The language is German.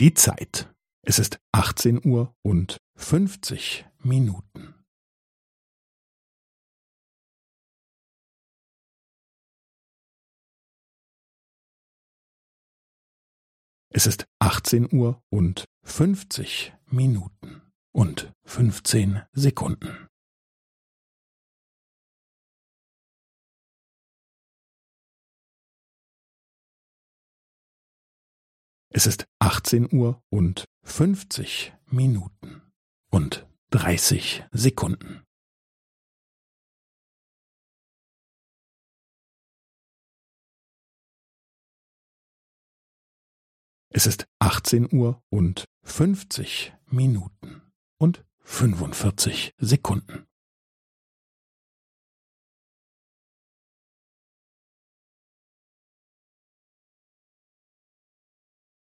Die Zeit. Es ist 18 Uhr und 50 Minuten. Es ist 18 Uhr und 50 Minuten und 15 Sekunden. Es ist 18 Uhr und 50 Minuten und 30 Sekunden. Es ist 18 Uhr und 50 Minuten und 45 Sekunden.